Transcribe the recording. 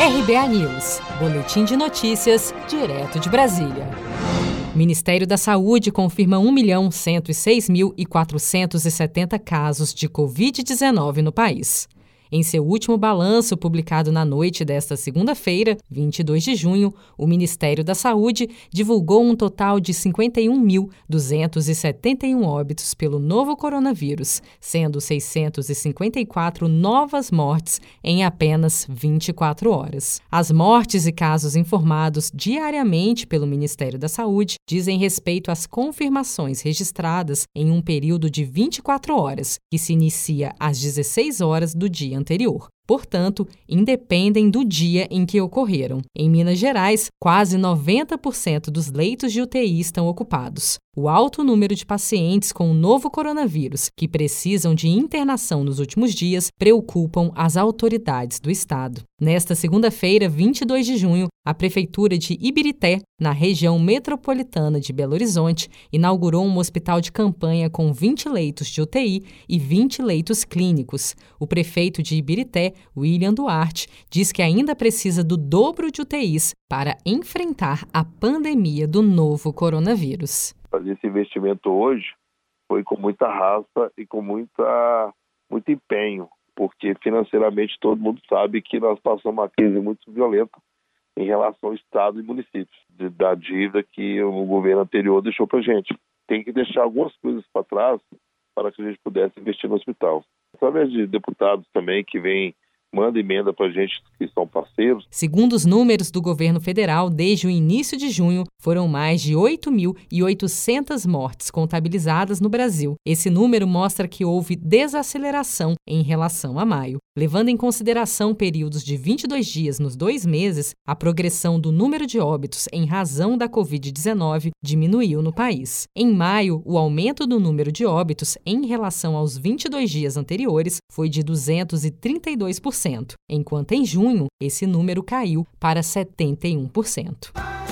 RBA News, Boletim de Notícias, direto de Brasília. Ministério da Saúde confirma 1.106.470 casos de Covid-19 no país. Em seu último balanço, publicado na noite desta segunda-feira, 22 de junho, o Ministério da Saúde divulgou um total de 51.271 óbitos pelo novo coronavírus, sendo 654 novas mortes em apenas 24 horas. As mortes e casos informados diariamente pelo Ministério da Saúde dizem respeito às confirmações registradas em um período de 24 horas, que se inicia às 16 horas do dia anterior. Portanto, independem do dia em que ocorreram. Em Minas Gerais, quase 90% dos leitos de UTI estão ocupados. O alto número de pacientes com o novo coronavírus que precisam de internação nos últimos dias preocupam as autoridades do estado. Nesta segunda-feira, 22 de junho, a Prefeitura de Ibirité, na região metropolitana de Belo Horizonte, inaugurou um hospital de campanha com 20 leitos de UTI e 20 leitos clínicos. O prefeito de Ibirité, William Duarte, diz que ainda precisa do dobro de UTIs para enfrentar a pandemia do novo coronavírus fazer esse investimento hoje foi com muita raça e com muita, muito empenho, porque financeiramente todo mundo sabe que nós passamos uma crise muito violenta em relação ao Estado e municípios, de, da dívida que o governo anterior deixou para gente. Tem que deixar algumas coisas para trás para que a gente pudesse investir no hospital. Através de deputados também que vêm manda emenda para a gente que são parceiros. Segundo os números do governo federal, desde o início de junho, foram mais de 8.800 mortes contabilizadas no Brasil. Esse número mostra que houve desaceleração em relação a maio. Levando em consideração períodos de 22 dias nos dois meses, a progressão do número de óbitos em razão da Covid-19 diminuiu no país. Em maio, o aumento do número de óbitos em relação aos 22 dias anteriores foi de 232% enquanto em junho esse número caiu para 71%.